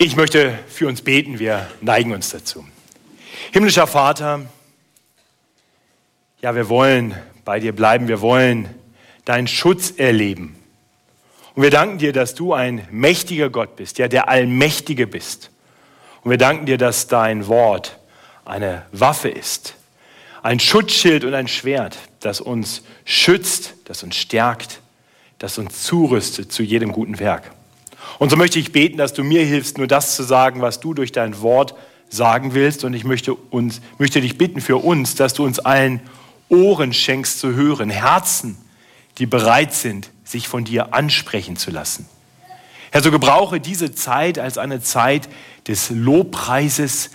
Ich möchte für uns beten, wir neigen uns dazu. Himmlischer Vater, ja, wir wollen bei dir bleiben, wir wollen deinen Schutz erleben. Und wir danken dir, dass du ein mächtiger Gott bist, ja, der Allmächtige bist. Und wir danken dir, dass dein Wort eine Waffe ist, ein Schutzschild und ein Schwert, das uns schützt, das uns stärkt, das uns zurüstet zu jedem guten Werk. Und so möchte ich beten, dass du mir hilfst, nur das zu sagen, was du durch dein Wort sagen willst. Und ich möchte, uns, möchte dich bitten für uns, dass du uns allen Ohren schenkst zu hören, Herzen, die bereit sind, sich von dir ansprechen zu lassen. Herr, so gebrauche diese Zeit als eine Zeit des Lobpreises,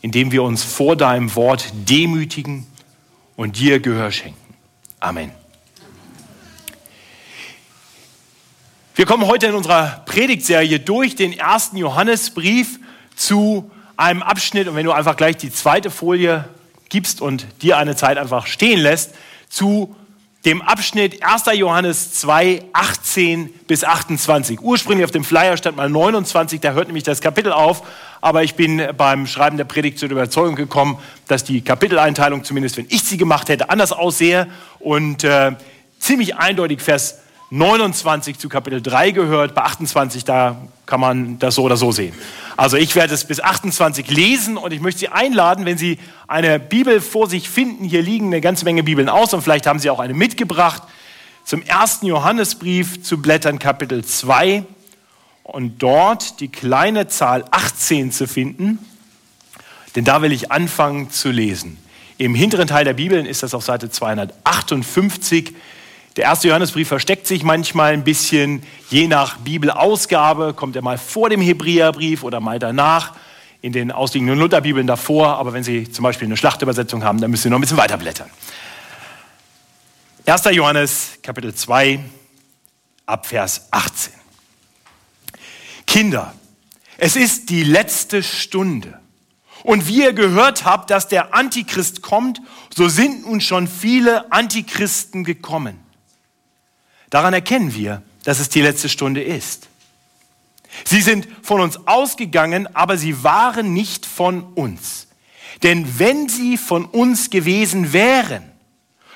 in dem wir uns vor deinem Wort demütigen und dir Gehör schenken. Amen. Wir kommen heute in unserer Predigtserie durch den ersten Johannesbrief zu einem Abschnitt, und wenn du einfach gleich die zweite Folie gibst und dir eine Zeit einfach stehen lässt, zu dem Abschnitt 1. Johannes 2, 18 bis 28. Ursprünglich auf dem Flyer stand mal 29, da hört nämlich das Kapitel auf, aber ich bin beim Schreiben der Predigt zur Überzeugung gekommen, dass die Kapiteleinteilung, zumindest wenn ich sie gemacht hätte, anders aussehe und äh, ziemlich eindeutig Vers 29 zu Kapitel 3 gehört. Bei 28, da kann man das so oder so sehen. Also ich werde es bis 28 lesen und ich möchte Sie einladen, wenn Sie eine Bibel vor sich finden. Hier liegen eine ganze Menge Bibeln aus und vielleicht haben Sie auch eine mitgebracht. Zum ersten Johannesbrief zu blättern, Kapitel 2 und dort die kleine Zahl 18 zu finden. Denn da will ich anfangen zu lesen. Im hinteren Teil der Bibeln ist das auf Seite 258. Der erste Johannesbrief versteckt sich manchmal ein bisschen, je nach Bibelausgabe kommt er mal vor dem Hebräerbrief oder mal danach, in den ausliegenden Lutherbibeln davor, aber wenn Sie zum Beispiel eine Schlachtübersetzung haben, dann müssen Sie noch ein bisschen weiter blättern. 1. Johannes Kapitel 2 ab Vers 18. Kinder, es ist die letzte Stunde. Und wie ihr gehört habt, dass der Antichrist kommt, so sind nun schon viele Antichristen gekommen. Daran erkennen wir, dass es die letzte Stunde ist. Sie sind von uns ausgegangen, aber sie waren nicht von uns. Denn wenn sie von uns gewesen wären,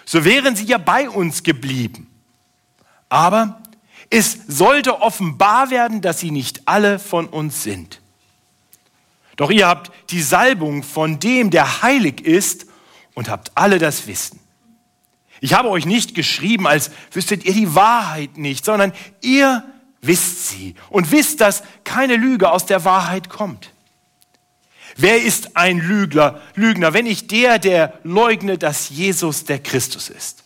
so wären sie ja bei uns geblieben. Aber es sollte offenbar werden, dass sie nicht alle von uns sind. Doch ihr habt die Salbung von dem, der heilig ist, und habt alle das Wissen. Ich habe euch nicht geschrieben, als wüsstet ihr die Wahrheit nicht, sondern ihr wisst sie und wisst, dass keine Lüge aus der Wahrheit kommt. Wer ist ein Lügner, Lügner, wenn nicht der, der leugnet, dass Jesus der Christus ist?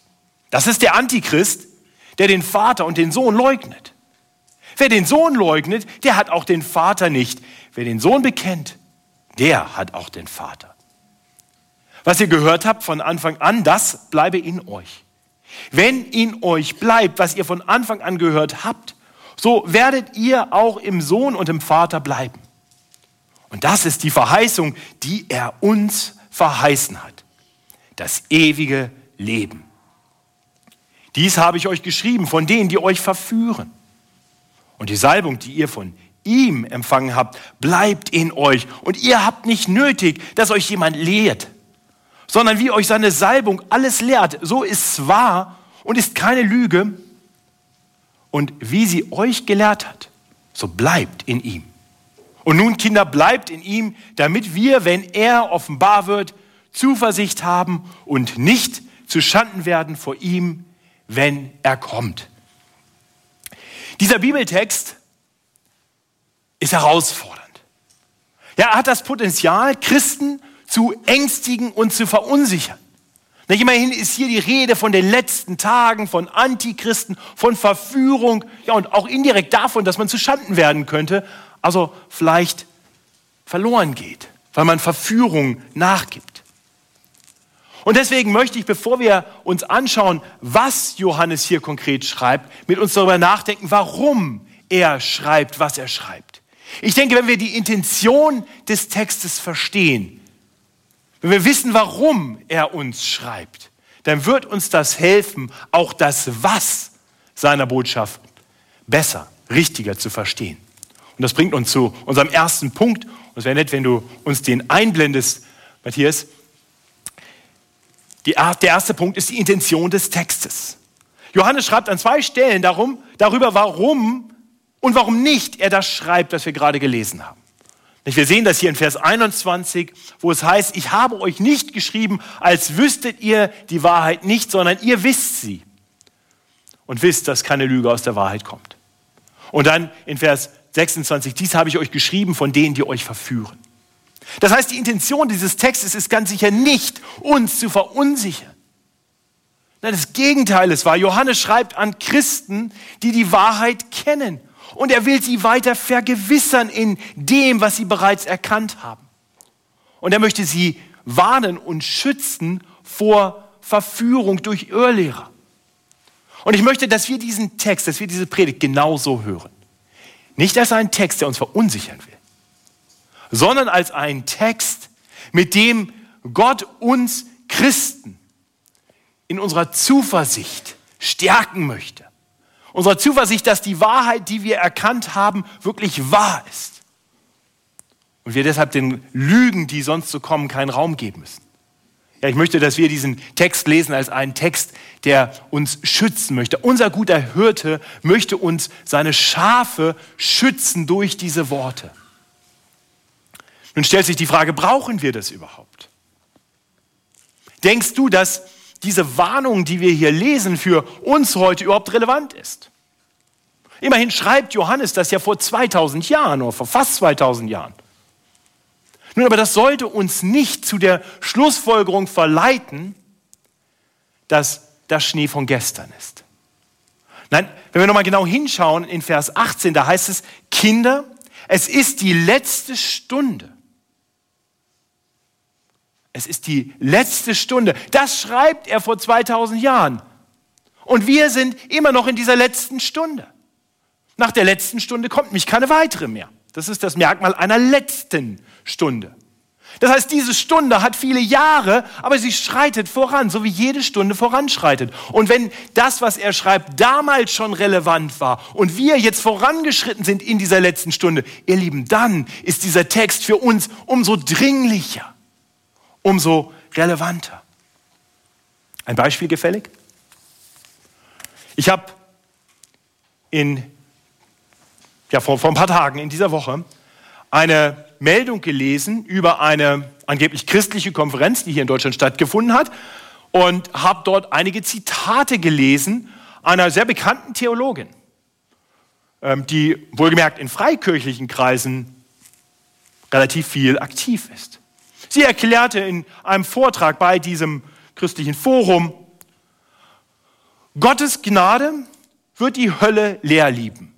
Das ist der Antichrist, der den Vater und den Sohn leugnet. Wer den Sohn leugnet, der hat auch den Vater nicht. Wer den Sohn bekennt, der hat auch den Vater. Was ihr gehört habt von Anfang an, das bleibe in euch. Wenn in euch bleibt, was ihr von Anfang an gehört habt, so werdet ihr auch im Sohn und im Vater bleiben. Und das ist die Verheißung, die er uns verheißen hat. Das ewige Leben. Dies habe ich euch geschrieben von denen, die euch verführen. Und die Salbung, die ihr von ihm empfangen habt, bleibt in euch. Und ihr habt nicht nötig, dass euch jemand lehrt sondern wie euch seine Salbung alles lehrt, so ist es wahr und ist keine Lüge. Und wie sie euch gelehrt hat, so bleibt in ihm. Und nun, Kinder, bleibt in ihm, damit wir, wenn er offenbar wird, Zuversicht haben und nicht zu Schanden werden vor ihm, wenn er kommt. Dieser Bibeltext ist herausfordernd. Ja, er hat das Potenzial, Christen zu ängstigen und zu verunsichern. Nicht immerhin ist hier die Rede von den letzten Tagen, von Antichristen, von Verführung, ja und auch indirekt davon, dass man zu Schanden werden könnte, also vielleicht verloren geht, weil man Verführung nachgibt. Und deswegen möchte ich, bevor wir uns anschauen, was Johannes hier konkret schreibt, mit uns darüber nachdenken, warum er schreibt, was er schreibt. Ich denke, wenn wir die Intention des Textes verstehen, wenn wir wissen, warum er uns schreibt, dann wird uns das helfen, auch das Was seiner Botschaft besser, richtiger zu verstehen. Und das bringt uns zu unserem ersten Punkt. Und es wäre nett, wenn du uns den einblendest, Matthias. Die, der erste Punkt ist die Intention des Textes. Johannes schreibt an zwei Stellen darum, darüber, warum und warum nicht er das schreibt, was wir gerade gelesen haben. Wir sehen das hier in Vers 21, wo es heißt, ich habe euch nicht geschrieben, als wüsstet ihr die Wahrheit nicht, sondern ihr wisst sie und wisst, dass keine Lüge aus der Wahrheit kommt. Und dann in Vers 26, dies habe ich euch geschrieben von denen, die euch verführen. Das heißt, die Intention dieses Textes ist ganz sicher nicht, uns zu verunsichern. Nein, das Gegenteil ist wahr. Johannes schreibt an Christen, die die Wahrheit kennen. Und er will sie weiter vergewissern in dem, was sie bereits erkannt haben. Und er möchte sie warnen und schützen vor Verführung durch Irrlehrer. Und ich möchte, dass wir diesen Text, dass wir diese Predigt genauso hören. Nicht als einen Text, der uns verunsichern will, sondern als einen Text, mit dem Gott uns Christen in unserer Zuversicht stärken möchte. Unserer Zuversicht, dass die Wahrheit, die wir erkannt haben, wirklich wahr ist. Und wir deshalb den Lügen, die sonst so kommen, keinen Raum geben müssen. Ja, ich möchte, dass wir diesen Text lesen als einen Text, der uns schützen möchte. Unser guter Hirte möchte uns seine Schafe schützen durch diese Worte. Nun stellt sich die Frage, brauchen wir das überhaupt? Denkst du, dass diese Warnung, die wir hier lesen, für uns heute überhaupt relevant ist. Immerhin schreibt Johannes das ja vor 2000 Jahren oder vor fast 2000 Jahren. Nun, aber das sollte uns nicht zu der Schlussfolgerung verleiten, dass das Schnee von gestern ist. Nein, wenn wir nochmal genau hinschauen in Vers 18, da heißt es, Kinder, es ist die letzte Stunde. Es ist die letzte Stunde. Das schreibt er vor 2000 Jahren. Und wir sind immer noch in dieser letzten Stunde. Nach der letzten Stunde kommt nämlich keine weitere mehr. Das ist das Merkmal einer letzten Stunde. Das heißt, diese Stunde hat viele Jahre, aber sie schreitet voran, so wie jede Stunde voranschreitet. Und wenn das, was er schreibt, damals schon relevant war und wir jetzt vorangeschritten sind in dieser letzten Stunde, ihr Lieben, dann ist dieser Text für uns umso dringlicher umso relevanter. Ein Beispiel gefällig? Ich habe in, ja, vor, vor ein paar Tagen in dieser Woche eine Meldung gelesen über eine angeblich christliche Konferenz, die hier in Deutschland stattgefunden hat, und habe dort einige Zitate gelesen einer sehr bekannten Theologin, ähm, die wohlgemerkt in freikirchlichen Kreisen relativ viel aktiv ist. Sie erklärte in einem Vortrag bei diesem christlichen Forum, Gottes Gnade wird die Hölle leer lieben.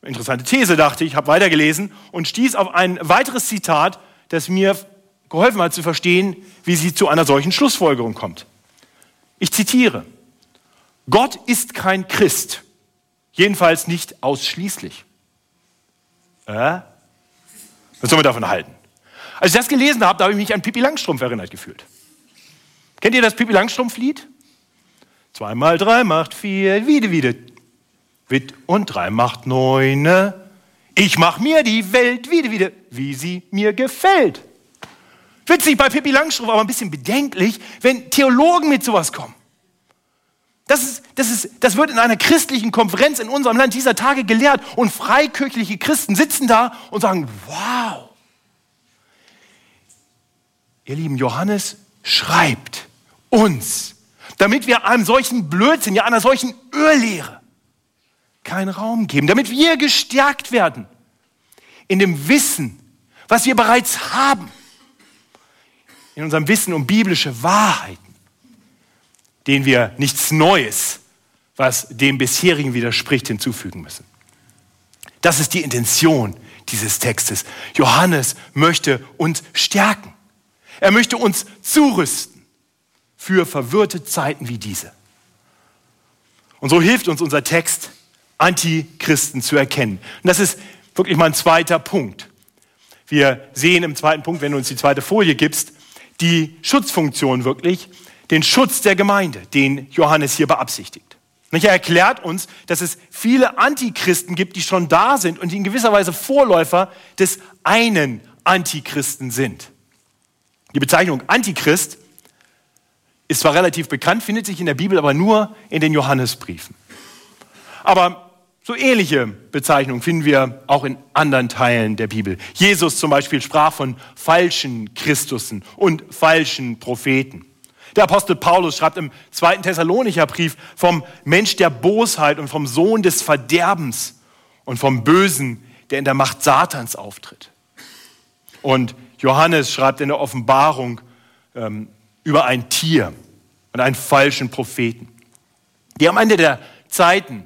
Interessante These, dachte ich, habe weitergelesen und stieß auf ein weiteres Zitat, das mir geholfen hat zu verstehen, wie sie zu einer solchen Schlussfolgerung kommt. Ich zitiere, Gott ist kein Christ, jedenfalls nicht ausschließlich. Äh? Was soll man davon halten? Als ich das gelesen habe, da habe ich mich an Pippi Langstrumpf erinnert gefühlt. Kennt ihr das Pippi Langstrumpf-Lied? Zwei mal drei macht vier, wieder, wieder. Witt und drei macht neune. Ich mach mir die Welt wieder, wieder, wie sie mir gefällt. Witzig bei Pippi Langstrumpf, aber ein bisschen bedenklich, wenn Theologen mit sowas kommen. Das, ist, das, ist, das wird in einer christlichen Konferenz in unserem Land dieser Tage gelehrt und freikirchliche Christen sitzen da und sagen, wow, Ihr lieben, Johannes schreibt uns, damit wir einem solchen Blödsinn, ja einer solchen Irrlehre keinen Raum geben, damit wir gestärkt werden in dem Wissen, was wir bereits haben, in unserem Wissen um biblische Wahrheiten, denen wir nichts Neues, was dem bisherigen widerspricht, hinzufügen müssen. Das ist die Intention dieses Textes. Johannes möchte uns stärken. Er möchte uns zurüsten für verwirrte Zeiten wie diese. Und so hilft uns unser Text, Antichristen zu erkennen. Und das ist wirklich mein zweiter Punkt. Wir sehen im zweiten Punkt, wenn du uns die zweite Folie gibst, die Schutzfunktion wirklich, den Schutz der Gemeinde, den Johannes hier beabsichtigt. Er erklärt uns, dass es viele Antichristen gibt, die schon da sind und die in gewisser Weise Vorläufer des einen Antichristen sind. Die Bezeichnung Antichrist ist zwar relativ bekannt, findet sich in der Bibel aber nur in den Johannesbriefen. Aber so ähnliche Bezeichnungen finden wir auch in anderen Teilen der Bibel. Jesus zum Beispiel sprach von falschen Christussen und falschen Propheten. Der Apostel Paulus schreibt im zweiten Thessalonicher Brief vom Mensch der Bosheit und vom Sohn des Verderbens und vom Bösen, der in der Macht Satans auftritt. Und Johannes schreibt in der Offenbarung ähm, über ein Tier und einen falschen Propheten, die am Ende der Zeiten,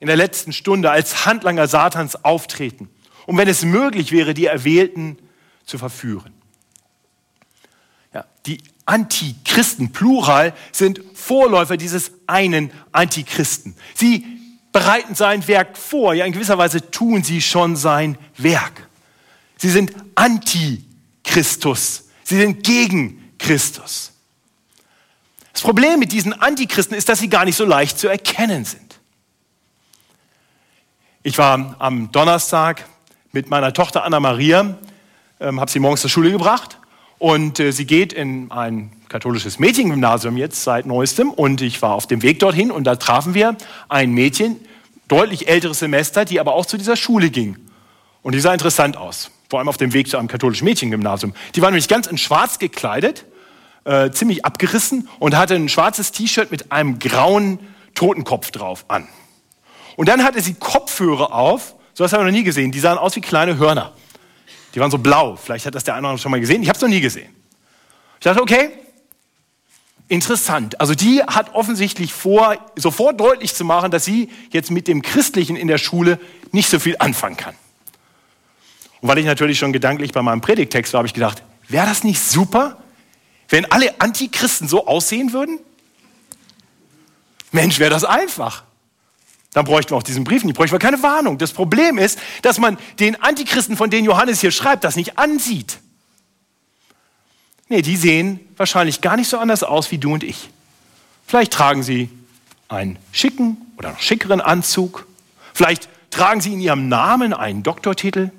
in der letzten Stunde als Handlanger Satans auftreten, um, wenn es möglich wäre, die Erwählten zu verführen. Ja, die Antichristen, plural, sind Vorläufer dieses einen Antichristen. Sie bereiten sein Werk vor, ja in gewisser Weise tun sie schon sein Werk. Sie sind Antichristen. Christus. Sie sind gegen Christus. Das Problem mit diesen Antichristen ist, dass sie gar nicht so leicht zu erkennen sind. Ich war am Donnerstag mit meiner Tochter Anna Maria, ähm, habe sie morgens zur Schule gebracht und äh, sie geht in ein katholisches Mädchengymnasium jetzt seit neuestem und ich war auf dem Weg dorthin und da trafen wir ein Mädchen, deutlich älteres Semester, die aber auch zu dieser Schule ging. Und die sah interessant aus vor allem auf dem Weg zu einem katholischen Mädchengymnasium. Die war nämlich ganz in schwarz gekleidet, äh, ziemlich abgerissen und hatte ein schwarzes T-Shirt mit einem grauen Totenkopf drauf an. Und dann hatte sie Kopfhörer auf, so was haben wir noch nie gesehen, die sahen aus wie kleine Hörner. Die waren so blau, vielleicht hat das der eine oder andere schon mal gesehen, ich habe es noch nie gesehen. Ich dachte, okay, interessant. Also die hat offensichtlich vor, sofort deutlich zu machen, dass sie jetzt mit dem Christlichen in der Schule nicht so viel anfangen kann. Und weil ich natürlich schon gedanklich bei meinem Predigtext war, habe ich gedacht, wäre das nicht super, wenn alle Antichristen so aussehen würden? Mensch, wäre das einfach. Dann bräuchten wir auch diesen Brief nicht, bräuchten wir keine Warnung. Das Problem ist, dass man den Antichristen, von denen Johannes hier schreibt, das nicht ansieht. Nee, die sehen wahrscheinlich gar nicht so anders aus wie du und ich. Vielleicht tragen sie einen schicken oder noch schickeren Anzug. Vielleicht tragen sie in ihrem Namen einen Doktortitel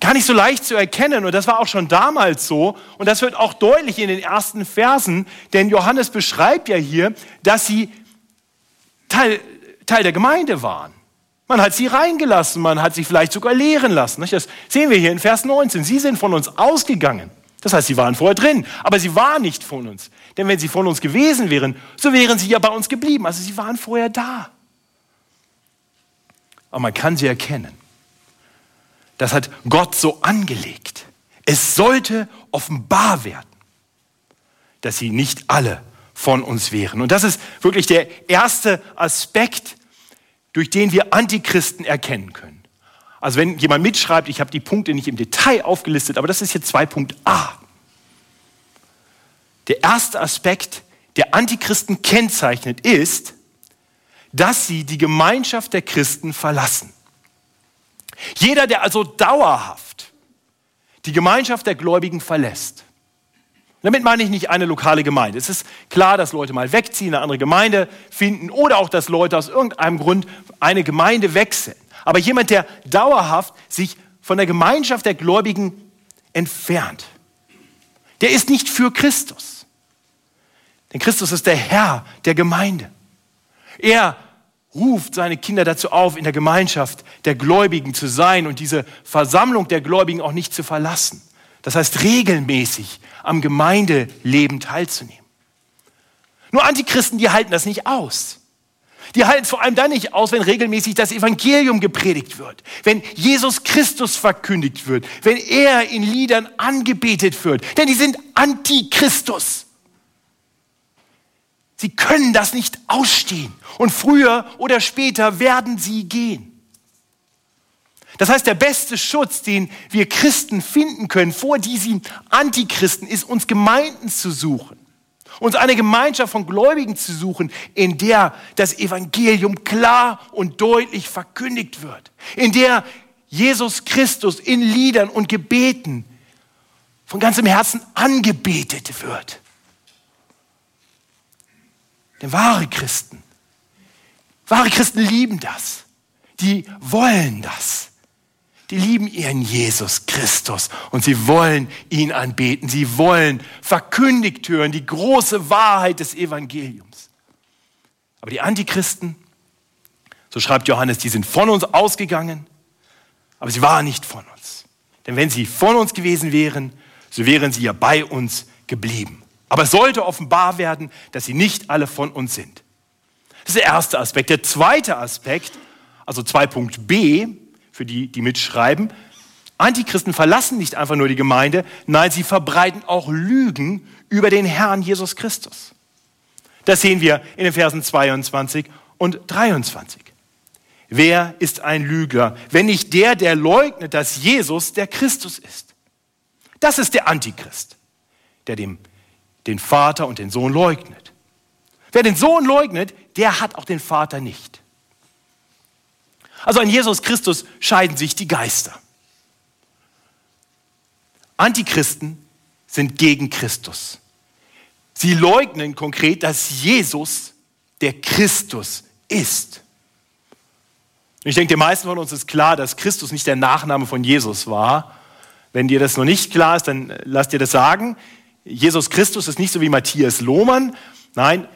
gar nicht so leicht zu erkennen. Und das war auch schon damals so. Und das wird auch deutlich in den ersten Versen, denn Johannes beschreibt ja hier, dass sie Teil, Teil der Gemeinde waren. Man hat sie reingelassen, man hat sie vielleicht sogar lehren lassen. Das sehen wir hier in Vers 19. Sie sind von uns ausgegangen. Das heißt, sie waren vorher drin, aber sie waren nicht von uns. Denn wenn sie von uns gewesen wären, so wären sie ja bei uns geblieben. Also sie waren vorher da. Aber man kann sie erkennen. Das hat Gott so angelegt. Es sollte offenbar werden, dass sie nicht alle von uns wären. Und das ist wirklich der erste Aspekt, durch den wir Antichristen erkennen können. Also wenn jemand mitschreibt, ich habe die Punkte nicht im Detail aufgelistet, aber das ist jetzt 2.a. Der erste Aspekt, der Antichristen kennzeichnet, ist, dass sie die Gemeinschaft der Christen verlassen. Jeder, der also dauerhaft die Gemeinschaft der Gläubigen verlässt, damit meine ich nicht eine lokale Gemeinde. Es ist klar, dass Leute mal wegziehen, eine andere Gemeinde finden oder auch, dass Leute aus irgendeinem Grund eine Gemeinde wechseln. Aber jemand, der dauerhaft sich von der Gemeinschaft der Gläubigen entfernt, der ist nicht für Christus. Denn Christus ist der Herr der Gemeinde. Er ruft seine Kinder dazu auf, in der Gemeinschaft der Gläubigen zu sein und diese Versammlung der Gläubigen auch nicht zu verlassen. Das heißt, regelmäßig am Gemeindeleben teilzunehmen. Nur Antichristen, die halten das nicht aus. Die halten es vor allem dann nicht aus, wenn regelmäßig das Evangelium gepredigt wird, wenn Jesus Christus verkündigt wird, wenn er in Liedern angebetet wird. Denn die sind Antichristus. Sie können das nicht ausstehen. Und früher oder später werden sie gehen. Das heißt, der beste Schutz, den wir Christen finden können vor diesen Antichristen, ist uns Gemeinden zu suchen. Uns eine Gemeinschaft von Gläubigen zu suchen, in der das Evangelium klar und deutlich verkündigt wird. In der Jesus Christus in Liedern und Gebeten von ganzem Herzen angebetet wird. Denn wahre Christen, wahre Christen lieben das. Die wollen das. Die lieben ihren Jesus Christus und sie wollen ihn anbeten. Sie wollen verkündigt hören, die große Wahrheit des Evangeliums. Aber die Antichristen, so schreibt Johannes, die sind von uns ausgegangen, aber sie waren nicht von uns. Denn wenn sie von uns gewesen wären, so wären sie ja bei uns geblieben. Aber es sollte offenbar werden, dass sie nicht alle von uns sind. Das ist der erste Aspekt. Der zweite Aspekt, also 2.b, für die, die mitschreiben, Antichristen verlassen nicht einfach nur die Gemeinde, nein, sie verbreiten auch Lügen über den Herrn Jesus Christus. Das sehen wir in den Versen 22 und 23. Wer ist ein Lügner, wenn nicht der, der leugnet, dass Jesus der Christus ist? Das ist der Antichrist, der dem, den Vater und den Sohn leugnet. Wer den Sohn leugnet, der hat auch den Vater nicht. Also an Jesus Christus scheiden sich die Geister. Antichristen sind gegen Christus. Sie leugnen konkret, dass Jesus der Christus ist. Ich denke, den meisten von uns ist klar, dass Christus nicht der Nachname von Jesus war. Wenn dir das noch nicht klar ist, dann lass dir das sagen. Jesus Christus ist nicht so wie Matthias Lohmann. Nein,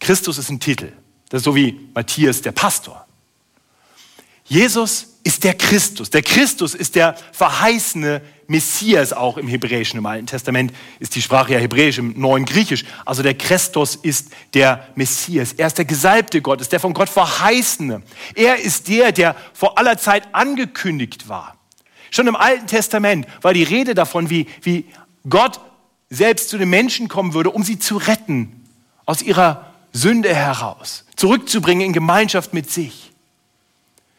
Christus ist ein Titel. Das ist so wie Matthias der Pastor. Jesus ist der Christus. Der Christus ist der verheißene Messias auch im Hebräischen. Im Alten Testament ist die Sprache ja Hebräisch, im Neuen Griechisch. Also der Christus ist der Messias. Er ist der Gesalbte Gottes, der von Gott verheißene. Er ist der, der vor aller Zeit angekündigt war. Schon im Alten Testament war die Rede davon, wie, wie Gott selbst zu den Menschen kommen würde, um sie zu retten aus ihrer Sünde heraus, zurückzubringen in Gemeinschaft mit sich.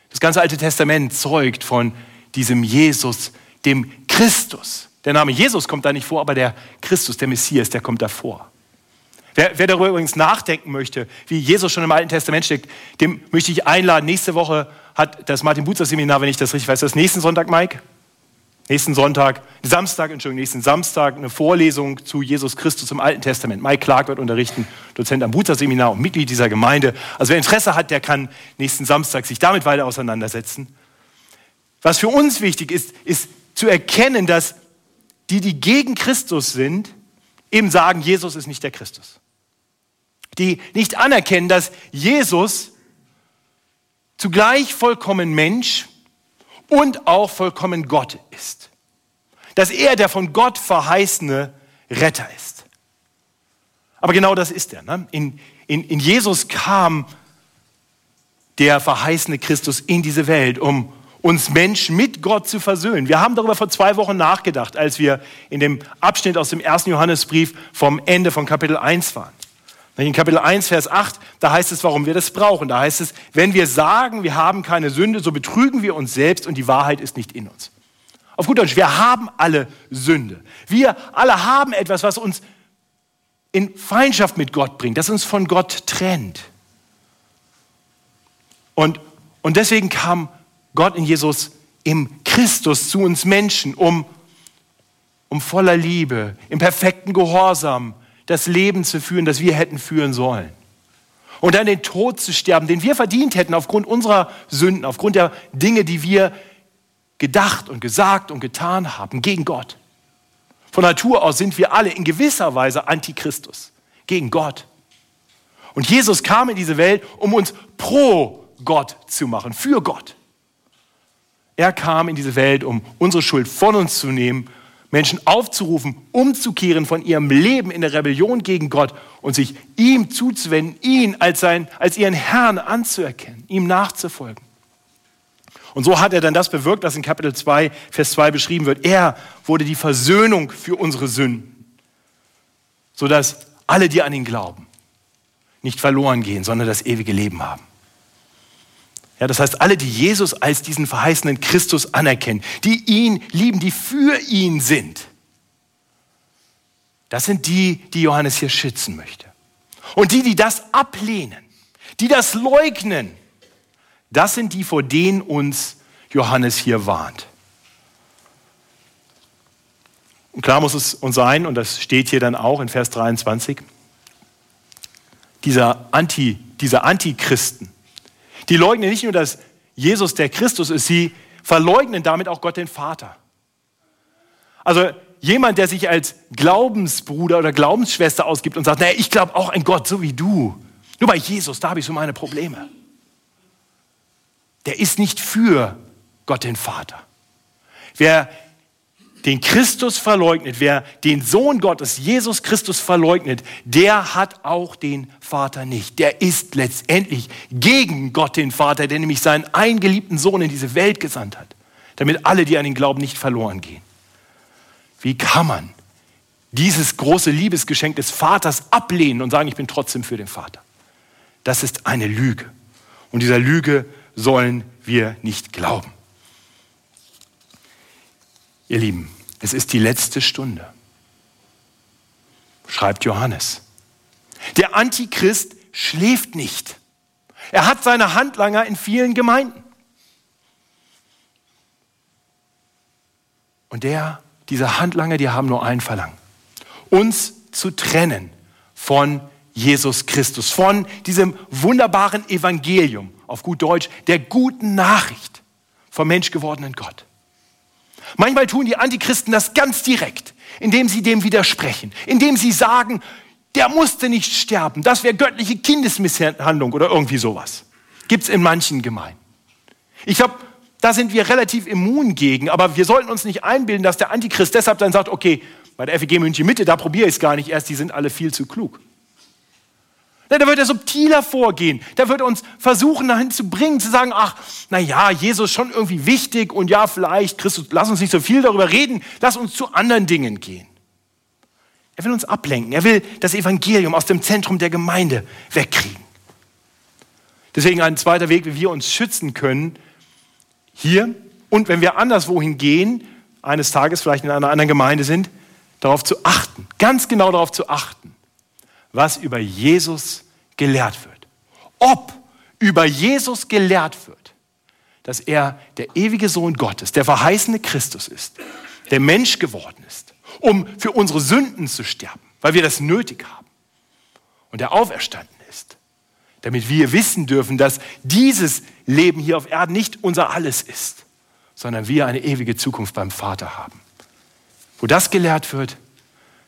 Das ganze Alte Testament zeugt von diesem Jesus, dem Christus. Der Name Jesus kommt da nicht vor, aber der Christus, der Messias, der kommt davor. Wer, wer darüber übrigens nachdenken möchte, wie Jesus schon im Alten Testament steckt, dem möchte ich einladen. Nächste Woche hat das Martin Butzer Seminar, wenn ich das richtig weiß, das nächsten Sonntag, Mike? Nächsten Sonntag, Samstag, Entschuldigung, nächsten Samstag eine Vorlesung zu Jesus Christus im Alten Testament. Mike Clark wird unterrichten, Dozent am Buzer-Seminar und Mitglied dieser Gemeinde. Also wer Interesse hat, der kann nächsten Samstag sich damit weiter auseinandersetzen. Was für uns wichtig ist, ist zu erkennen, dass die, die gegen Christus sind, eben sagen, Jesus ist nicht der Christus. Die nicht anerkennen, dass Jesus zugleich vollkommen Mensch und auch vollkommen Gott ist. Dass er der von Gott verheißene Retter ist. Aber genau das ist er. Ne? In, in, in Jesus kam der verheißene Christus in diese Welt, um uns Menschen mit Gott zu versöhnen. Wir haben darüber vor zwei Wochen nachgedacht, als wir in dem Abschnitt aus dem ersten Johannesbrief vom Ende von Kapitel 1 waren. In Kapitel 1, Vers 8, da heißt es, warum wir das brauchen. Da heißt es, wenn wir sagen, wir haben keine Sünde, so betrügen wir uns selbst und die Wahrheit ist nicht in uns. Auf gut Deutsch, wir haben alle Sünde. Wir alle haben etwas, was uns in Feindschaft mit Gott bringt, das uns von Gott trennt. Und, und deswegen kam Gott in Jesus im Christus zu uns Menschen, um, um voller Liebe, im perfekten Gehorsam, das Leben zu führen, das wir hätten führen sollen. Und dann den Tod zu sterben, den wir verdient hätten aufgrund unserer Sünden, aufgrund der Dinge, die wir gedacht und gesagt und getan haben gegen Gott. Von Natur aus sind wir alle in gewisser Weise Antichristus, gegen Gott. Und Jesus kam in diese Welt, um uns pro Gott zu machen, für Gott. Er kam in diese Welt, um unsere Schuld von uns zu nehmen Menschen aufzurufen, umzukehren von ihrem Leben in der Rebellion gegen Gott und sich ihm zuzuwenden, ihn als, sein, als ihren Herrn anzuerkennen, ihm nachzufolgen. Und so hat er dann das bewirkt, was in Kapitel 2, Vers 2 beschrieben wird. Er wurde die Versöhnung für unsere Sünden, sodass alle, die an ihn glauben, nicht verloren gehen, sondern das ewige Leben haben. Ja, das heißt, alle, die Jesus als diesen verheißenen Christus anerkennen, die ihn lieben, die für ihn sind, das sind die, die Johannes hier schützen möchte. Und die, die das ablehnen, die das leugnen, das sind die, vor denen uns Johannes hier warnt. Und klar muss es uns sein, und das steht hier dann auch in Vers 23, dieser, Anti, dieser Antichristen, die leugnen nicht nur, dass Jesus der Christus ist, sie verleugnen damit auch Gott den Vater. Also jemand, der sich als Glaubensbruder oder Glaubensschwester ausgibt und sagt, naja, ich glaube auch an Gott, so wie du. Nur bei Jesus, da habe ich so meine Probleme. Der ist nicht für Gott den Vater. Wer den Christus verleugnet, wer den Sohn Gottes, Jesus Christus verleugnet, der hat auch den Vater nicht. Der ist letztendlich gegen Gott den Vater, der nämlich seinen eingeliebten Sohn in diese Welt gesandt hat, damit alle, die an ihn glauben, nicht verloren gehen. Wie kann man dieses große Liebesgeschenk des Vaters ablehnen und sagen, ich bin trotzdem für den Vater? Das ist eine Lüge. Und dieser Lüge sollen wir nicht glauben. Ihr Lieben, es ist die letzte Stunde, schreibt Johannes. Der Antichrist schläft nicht. Er hat seine Handlanger in vielen Gemeinden. Und der, diese Handlanger, die haben nur ein Verlangen. Uns zu trennen von Jesus Christus, von diesem wunderbaren Evangelium, auf gut Deutsch, der guten Nachricht vom menschgewordenen Gott. Manchmal tun die Antichristen das ganz direkt, indem sie dem widersprechen, indem sie sagen, der musste nicht sterben, das wäre göttliche Kindesmisshandlung oder irgendwie sowas. Gibt es in manchen Gemeinden. Ich glaube, da sind wir relativ immun gegen, aber wir sollten uns nicht einbilden, dass der Antichrist deshalb dann sagt, okay, bei der FEG München Mitte, da probiere ich es gar nicht erst, die sind alle viel zu klug. Da wird er subtiler vorgehen. Da wird uns versuchen, dahin zu bringen, zu sagen, ach, na ja, Jesus ist schon irgendwie wichtig und ja, vielleicht, Christus, lass uns nicht so viel darüber reden, lass uns zu anderen Dingen gehen. Er will uns ablenken. Er will das Evangelium aus dem Zentrum der Gemeinde wegkriegen. Deswegen ein zweiter Weg, wie wir uns schützen können, hier und wenn wir anderswohin gehen, eines Tages vielleicht in einer anderen Gemeinde sind, darauf zu achten, ganz genau darauf zu achten, was über Jesus gelehrt wird. Ob über Jesus gelehrt wird, dass er der ewige Sohn Gottes, der verheißene Christus ist, der Mensch geworden ist, um für unsere Sünden zu sterben, weil wir das nötig haben. Und der auferstanden ist, damit wir wissen dürfen, dass dieses Leben hier auf Erden nicht unser Alles ist, sondern wir eine ewige Zukunft beim Vater haben. Wo das gelehrt wird,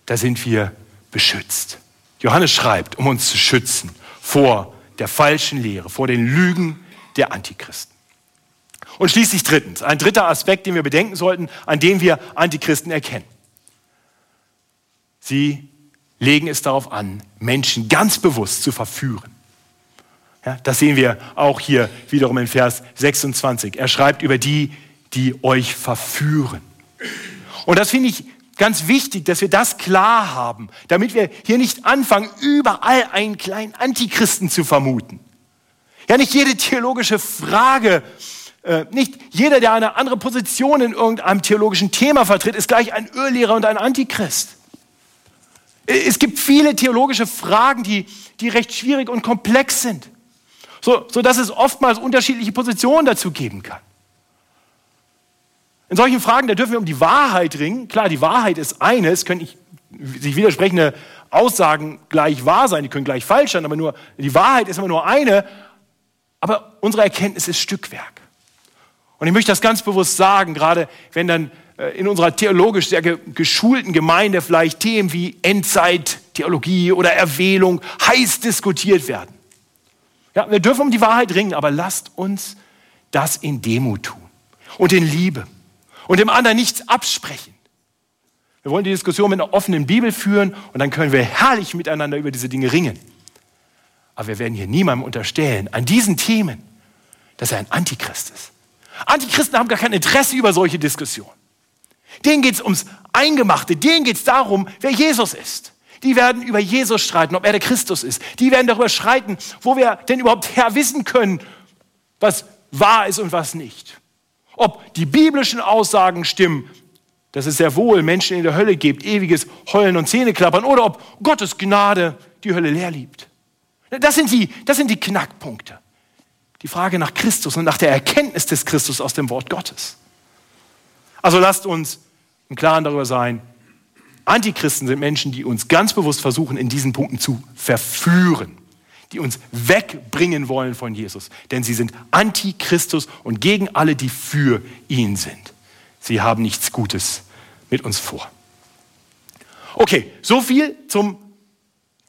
da sind wir beschützt. Johannes schreibt, um uns zu schützen vor der falschen Lehre, vor den Lügen der Antichristen. Und schließlich drittens, ein dritter Aspekt, den wir bedenken sollten, an dem wir Antichristen erkennen. Sie legen es darauf an, Menschen ganz bewusst zu verführen. Ja, das sehen wir auch hier wiederum in Vers 26. Er schreibt über die, die euch verführen. Und das finde ich ganz wichtig, dass wir das klar haben, damit wir hier nicht anfangen, überall einen kleinen Antichristen zu vermuten. Ja, nicht jede theologische Frage, äh, nicht jeder, der eine andere Position in irgendeinem theologischen Thema vertritt, ist gleich ein Irrlehrer und ein Antichrist. Es gibt viele theologische Fragen, die, die recht schwierig und komplex sind, so, so dass es oftmals unterschiedliche Positionen dazu geben kann. In solchen Fragen, da dürfen wir um die Wahrheit ringen. Klar, die Wahrheit ist eine, es können sich widersprechende Aussagen gleich wahr sein, die können gleich falsch sein, aber nur, die Wahrheit ist immer nur eine. Aber unsere Erkenntnis ist Stückwerk. Und ich möchte das ganz bewusst sagen, gerade wenn dann äh, in unserer theologisch sehr geschulten Gemeinde vielleicht Themen wie Endzeit, Theologie oder Erwählung heiß diskutiert werden. Ja, wir dürfen um die Wahrheit ringen, aber lasst uns das in Demut tun und in Liebe und dem anderen nichts absprechen. Wir wollen die Diskussion mit einer offenen Bibel führen und dann können wir herrlich miteinander über diese Dinge ringen. Aber wir werden hier niemandem unterstellen, an diesen Themen, dass er ein Antichrist ist. Antichristen haben gar kein Interesse über solche Diskussionen. Denen geht es ums Eingemachte, denen geht es darum, wer Jesus ist. Die werden über Jesus streiten, ob er der Christus ist. Die werden darüber streiten, wo wir denn überhaupt her wissen können, was wahr ist und was nicht. Ob die biblischen Aussagen stimmen, dass es sehr wohl Menschen in der Hölle gibt, ewiges Heulen und Zähneklappern, oder ob Gottes Gnade die Hölle leer liebt. Das sind die, das sind die Knackpunkte. Die Frage nach Christus und nach der Erkenntnis des Christus aus dem Wort Gottes. Also lasst uns im Klaren darüber sein, Antichristen sind Menschen, die uns ganz bewusst versuchen, in diesen Punkten zu verführen. Die uns wegbringen wollen von Jesus. Denn sie sind Antichristus und gegen alle, die für ihn sind. Sie haben nichts Gutes mit uns vor. Okay, so viel zum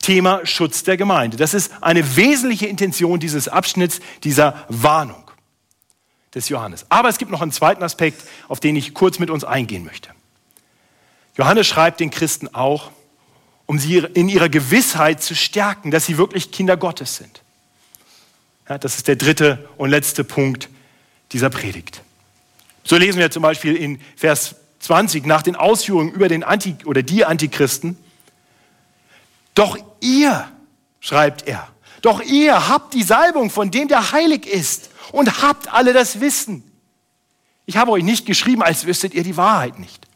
Thema Schutz der Gemeinde. Das ist eine wesentliche Intention dieses Abschnitts, dieser Warnung des Johannes. Aber es gibt noch einen zweiten Aspekt, auf den ich kurz mit uns eingehen möchte. Johannes schreibt den Christen auch, um sie in ihrer Gewissheit zu stärken, dass sie wirklich Kinder Gottes sind. Ja, das ist der dritte und letzte Punkt dieser Predigt. So lesen wir zum Beispiel in Vers 20 nach den Ausführungen über den Anti oder die Antichristen. Doch ihr, schreibt er, doch ihr habt die Salbung, von dem der heilig ist und habt alle das Wissen. Ich habe euch nicht geschrieben, als wüsstet ihr die Wahrheit nicht,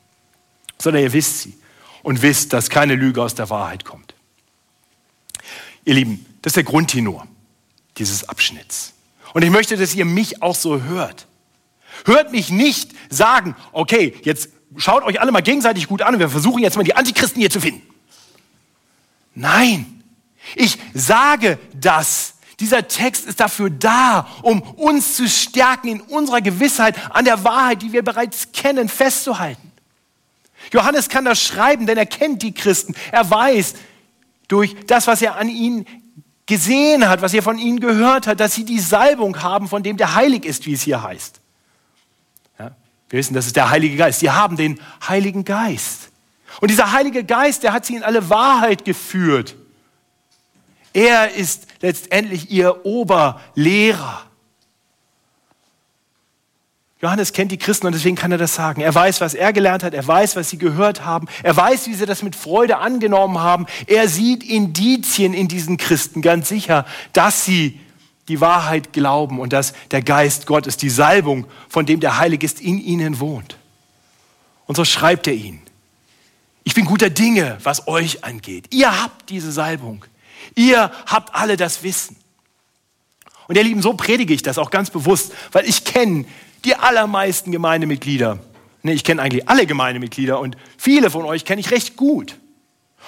sondern ihr wisst sie und wisst, dass keine Lüge aus der Wahrheit kommt. Ihr Lieben, das ist der Grundtenor dieses Abschnitts. Und ich möchte, dass ihr mich auch so hört. Hört mich nicht sagen, okay, jetzt schaut euch alle mal gegenseitig gut an und wir versuchen jetzt mal die Antichristen hier zu finden. Nein, ich sage das. Dieser Text ist dafür da, um uns zu stärken in unserer Gewissheit an der Wahrheit, die wir bereits kennen, festzuhalten. Johannes kann das schreiben, denn er kennt die Christen. Er weiß durch das, was er an ihnen gesehen hat, was er von ihnen gehört hat, dass sie die Salbung haben, von dem der heilig ist, wie es hier heißt. Ja, wir wissen, das ist der Heilige Geist. Sie haben den Heiligen Geist. Und dieser Heilige Geist, der hat sie in alle Wahrheit geführt. Er ist letztendlich ihr Oberlehrer. Johannes kennt die Christen und deswegen kann er das sagen. Er weiß, was er gelernt hat, er weiß, was sie gehört haben, er weiß, wie sie das mit Freude angenommen haben. Er sieht Indizien in diesen Christen ganz sicher, dass sie die Wahrheit glauben und dass der Geist Gottes, die Salbung, von dem der Heilige ist, in ihnen wohnt. Und so schreibt er ihnen. Ich bin guter Dinge, was euch angeht. Ihr habt diese Salbung. Ihr habt alle das Wissen. Und ihr Lieben, so predige ich das auch ganz bewusst, weil ich kenne die allermeisten Gemeindemitglieder. Nee, ich kenne eigentlich alle Gemeindemitglieder und viele von euch kenne ich recht gut.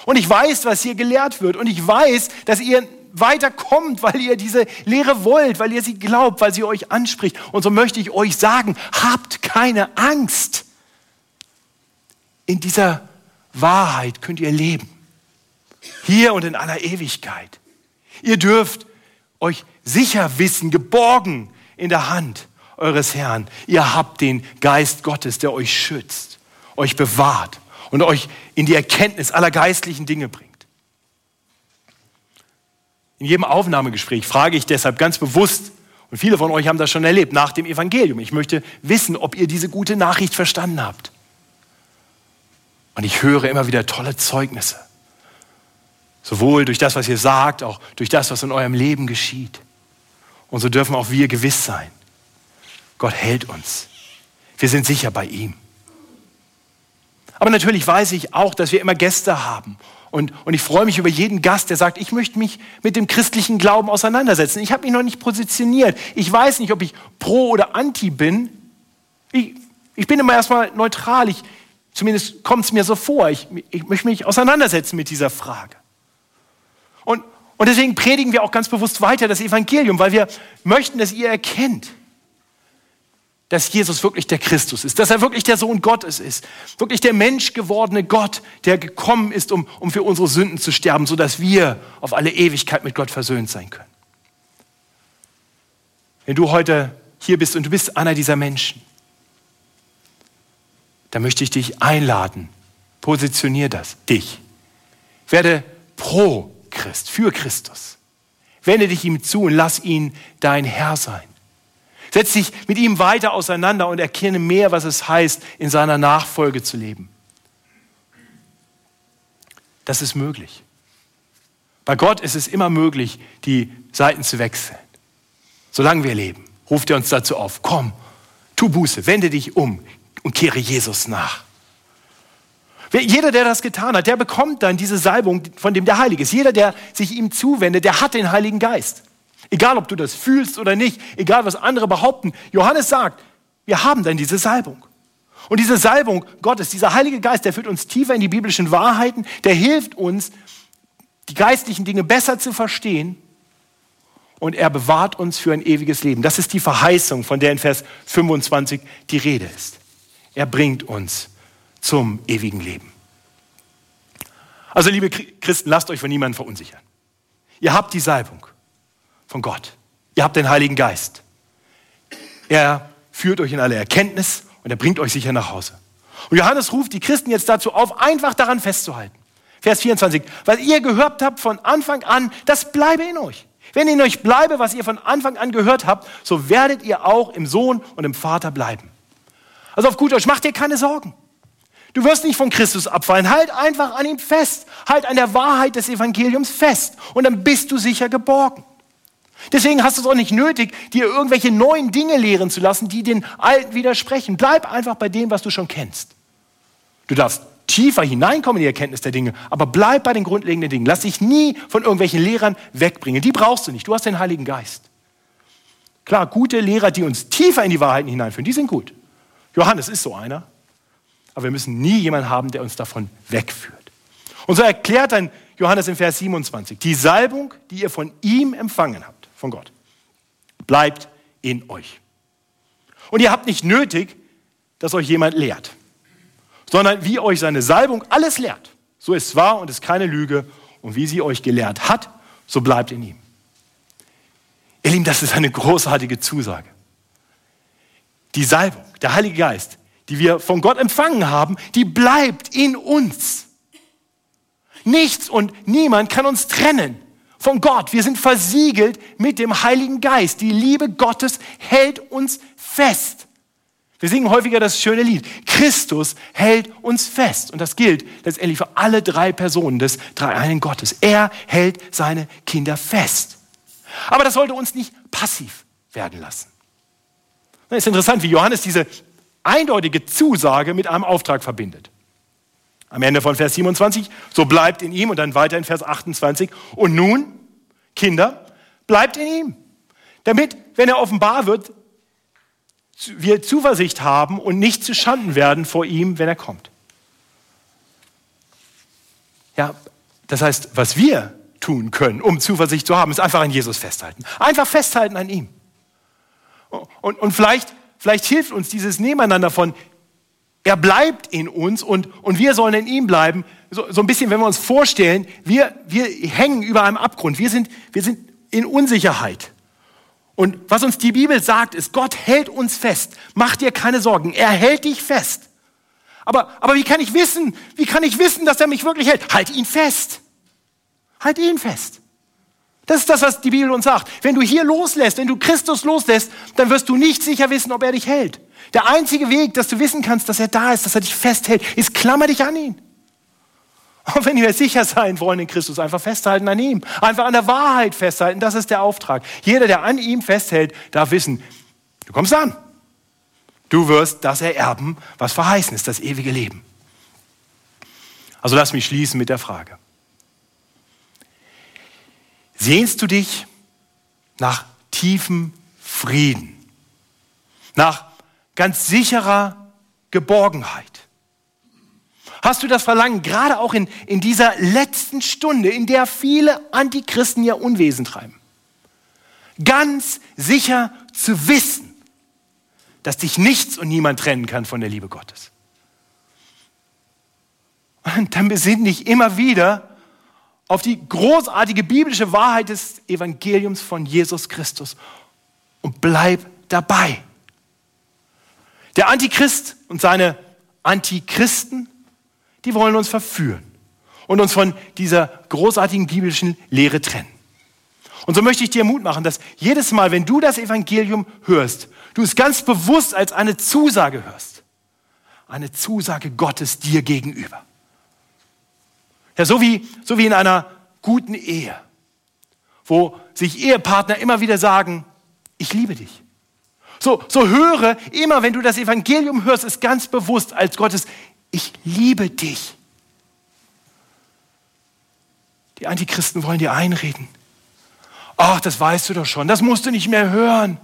Und ich weiß, was hier gelehrt wird und ich weiß, dass ihr weiterkommt, weil ihr diese Lehre wollt, weil ihr sie glaubt, weil sie euch anspricht. Und so möchte ich euch sagen, habt keine Angst. In dieser Wahrheit könnt ihr leben. Hier und in aller Ewigkeit. Ihr dürft euch sicher wissen, geborgen in der Hand eures Herrn. Ihr habt den Geist Gottes, der euch schützt, euch bewahrt und euch in die Erkenntnis aller geistlichen Dinge bringt. In jedem Aufnahmegespräch frage ich deshalb ganz bewusst, und viele von euch haben das schon erlebt, nach dem Evangelium. Ich möchte wissen, ob ihr diese gute Nachricht verstanden habt. Und ich höre immer wieder tolle Zeugnisse. Sowohl durch das, was ihr sagt, auch durch das, was in eurem Leben geschieht. Und so dürfen auch wir gewiss sein. Gott hält uns. Wir sind sicher bei ihm. Aber natürlich weiß ich auch, dass wir immer Gäste haben. Und, und ich freue mich über jeden Gast, der sagt, ich möchte mich mit dem christlichen Glauben auseinandersetzen. Ich habe mich noch nicht positioniert. Ich weiß nicht, ob ich pro oder anti bin. Ich, ich bin immer erstmal neutral. Ich, zumindest kommt es mir so vor. Ich, ich möchte mich auseinandersetzen mit dieser Frage. Und, und deswegen predigen wir auch ganz bewusst weiter das Evangelium, weil wir möchten, dass ihr erkennt, dass Jesus wirklich der Christus ist, dass er wirklich der Sohn Gottes ist, wirklich der menschgewordene Gott, der gekommen ist, um, um für unsere Sünden zu sterben, sodass wir auf alle Ewigkeit mit Gott versöhnt sein können. Wenn du heute hier bist und du bist einer dieser Menschen, dann möchte ich dich einladen. Positionier das, dich. Werde pro Christ, für Christus. Wende dich ihm zu und lass ihn dein Herr sein. Setz dich mit ihm weiter auseinander und erkenne mehr, was es heißt, in seiner Nachfolge zu leben. Das ist möglich. Bei Gott ist es immer möglich, die Seiten zu wechseln. Solange wir leben, ruft er uns dazu auf, komm, tu Buße, wende dich um und kehre Jesus nach. Jeder, der das getan hat, der bekommt dann diese Salbung, von dem der Heilige ist. Jeder, der sich ihm zuwendet, der hat den Heiligen Geist. Egal, ob du das fühlst oder nicht, egal, was andere behaupten. Johannes sagt, wir haben dann diese Salbung. Und diese Salbung Gottes, dieser Heilige Geist, der führt uns tiefer in die biblischen Wahrheiten, der hilft uns, die geistlichen Dinge besser zu verstehen und er bewahrt uns für ein ewiges Leben. Das ist die Verheißung, von der in Vers 25 die Rede ist. Er bringt uns zum ewigen Leben. Also liebe Christen, lasst euch von niemandem verunsichern. Ihr habt die Salbung von Gott. Ihr habt den Heiligen Geist. Er führt euch in alle Erkenntnis und er bringt euch sicher nach Hause. Und Johannes ruft die Christen jetzt dazu auf, einfach daran festzuhalten. Vers 24, weil ihr gehört habt von Anfang an, das bleibe in euch. Wenn in euch bleibe, was ihr von Anfang an gehört habt, so werdet ihr auch im Sohn und im Vater bleiben. Also auf gut Deutsch, mach dir keine Sorgen. Du wirst nicht von Christus abfallen. Halt einfach an ihm fest. Halt an der Wahrheit des Evangeliums fest. Und dann bist du sicher geborgen. Deswegen hast du es auch nicht nötig, dir irgendwelche neuen Dinge lehren zu lassen, die den alten widersprechen. Bleib einfach bei dem, was du schon kennst. Du darfst tiefer hineinkommen in die Erkenntnis der Dinge, aber bleib bei den grundlegenden Dingen. Lass dich nie von irgendwelchen Lehrern wegbringen. Die brauchst du nicht. Du hast den Heiligen Geist. Klar, gute Lehrer, die uns tiefer in die Wahrheiten hineinführen, die sind gut. Johannes ist so einer. Aber wir müssen nie jemanden haben, der uns davon wegführt. Und so erklärt dann Johannes in Vers 27, die Salbung, die ihr von ihm empfangen habt, von Gott, bleibt in euch. Und ihr habt nicht nötig, dass euch jemand lehrt, sondern wie euch seine Salbung alles lehrt. So ist es wahr und ist keine Lüge. Und wie sie euch gelehrt hat, so bleibt in ihm. Ihr Lieben, das ist eine großartige Zusage. Die Salbung, der Heilige Geist, die wir von Gott empfangen haben, die bleibt in uns. Nichts und niemand kann uns trennen von Gott. Wir sind versiegelt mit dem Heiligen Geist. Die Liebe Gottes hält uns fest. Wir singen häufiger das schöne Lied. Christus hält uns fest. Und das gilt letztendlich für alle drei Personen des dreieinen Gottes. Er hält seine Kinder fest. Aber das sollte uns nicht passiv werden lassen. Es ist interessant, wie Johannes diese eindeutige Zusage mit einem Auftrag verbindet. Am Ende von Vers 27, so bleibt in ihm und dann weiter in Vers 28. Und nun, Kinder, bleibt in ihm, damit, wenn er offenbar wird, wir Zuversicht haben und nicht zu Schanden werden vor ihm, wenn er kommt. Ja, das heißt, was wir tun können, um Zuversicht zu haben, ist einfach an Jesus festhalten. Einfach festhalten an ihm. Und, und vielleicht Vielleicht hilft uns dieses Nebeneinander von, er bleibt in uns und, und wir sollen in ihm bleiben. So, so ein bisschen, wenn wir uns vorstellen, wir, wir hängen über einem Abgrund. Wir sind, wir sind in Unsicherheit. Und was uns die Bibel sagt, ist, Gott hält uns fest. Mach dir keine Sorgen. Er hält dich fest. Aber, aber wie kann ich wissen, wie kann ich wissen, dass er mich wirklich hält? Halt ihn fest. Halt ihn fest. Das ist das, was die Bibel uns sagt. Wenn du hier loslässt, wenn du Christus loslässt, dann wirst du nicht sicher wissen, ob er dich hält. Der einzige Weg, dass du wissen kannst, dass er da ist, dass er dich festhält, ist, klammer dich an ihn. Und wenn wir sicher sein wollen in Christus, einfach festhalten an ihm. Einfach an der Wahrheit festhalten, das ist der Auftrag. Jeder, der an ihm festhält, darf wissen, du kommst an. Du wirst das ererben, was verheißen ist, das ewige Leben. Also lass mich schließen mit der Frage. Sehnst du dich nach tiefem Frieden, nach ganz sicherer Geborgenheit? Hast du das Verlangen, gerade auch in, in dieser letzten Stunde, in der viele Antichristen ihr Unwesen treiben, ganz sicher zu wissen, dass dich nichts und niemand trennen kann von der Liebe Gottes? Und dann besinn dich immer wieder auf die großartige biblische Wahrheit des Evangeliums von Jesus Christus und bleib dabei. Der Antichrist und seine Antichristen, die wollen uns verführen und uns von dieser großartigen biblischen Lehre trennen. Und so möchte ich dir Mut machen, dass jedes Mal, wenn du das Evangelium hörst, du es ganz bewusst als eine Zusage hörst. Eine Zusage Gottes dir gegenüber. Ja, so wie, so wie in einer guten Ehe, wo sich Ehepartner immer wieder sagen, ich liebe dich. So, so höre immer, wenn du das Evangelium hörst, es ganz bewusst als Gottes, ich liebe dich. Die Antichristen wollen dir einreden. Ach, das weißt du doch schon, das musst du nicht mehr hören.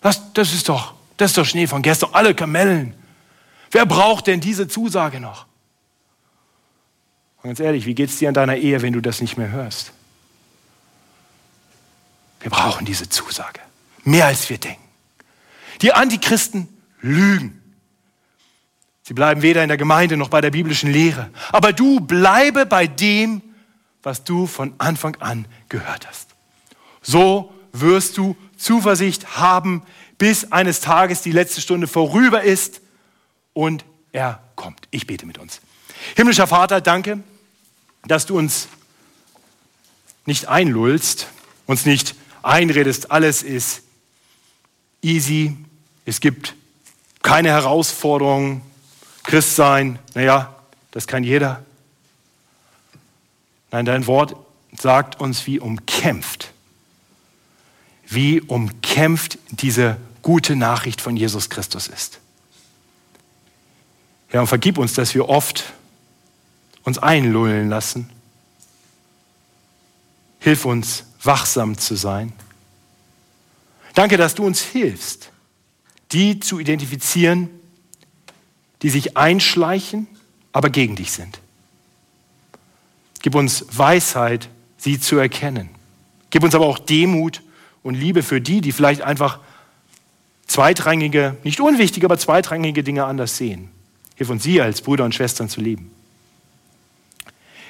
Das, das, ist doch, das ist doch Schnee von gestern, alle Kamellen. Wer braucht denn diese Zusage noch? Und ganz ehrlich, wie geht es dir an deiner Ehe, wenn du das nicht mehr hörst? Wir brauchen diese Zusage. Mehr als wir denken. Die Antichristen lügen. Sie bleiben weder in der Gemeinde noch bei der biblischen Lehre. Aber du bleibe bei dem, was du von Anfang an gehört hast. So wirst du Zuversicht haben, bis eines Tages die letzte Stunde vorüber ist und er kommt. Ich bete mit uns. Himmlischer Vater, danke, dass du uns nicht einlullst, uns nicht einredest, alles ist easy, es gibt keine Herausforderungen, Christ sein, naja, das kann jeder. Nein, dein Wort sagt uns, wie umkämpft, wie umkämpft diese gute Nachricht von Jesus Christus ist. Ja, und vergib uns, dass wir oft uns einlullen lassen. Hilf uns, wachsam zu sein. Danke, dass du uns hilfst, die zu identifizieren, die sich einschleichen, aber gegen dich sind. Gib uns Weisheit, sie zu erkennen. Gib uns aber auch Demut und Liebe für die, die vielleicht einfach zweitrangige, nicht unwichtige, aber zweitrangige Dinge anders sehen. Hilf uns, sie als Brüder und Schwestern zu lieben.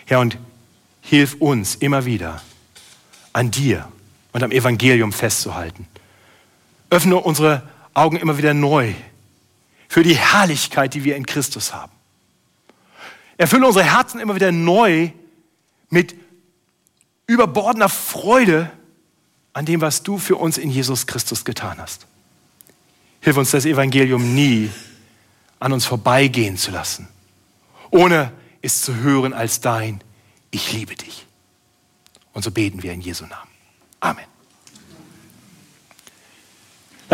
Herr, und hilf uns immer wieder, an dir und am Evangelium festzuhalten. Öffne unsere Augen immer wieder neu für die Herrlichkeit, die wir in Christus haben. Erfülle unsere Herzen immer wieder neu mit überbordender Freude an dem, was du für uns in Jesus Christus getan hast. Hilf uns, das Evangelium nie an uns vorbeigehen zu lassen, ohne es zu hören als dein, ich liebe dich. Und so beten wir in Jesu Namen. Amen.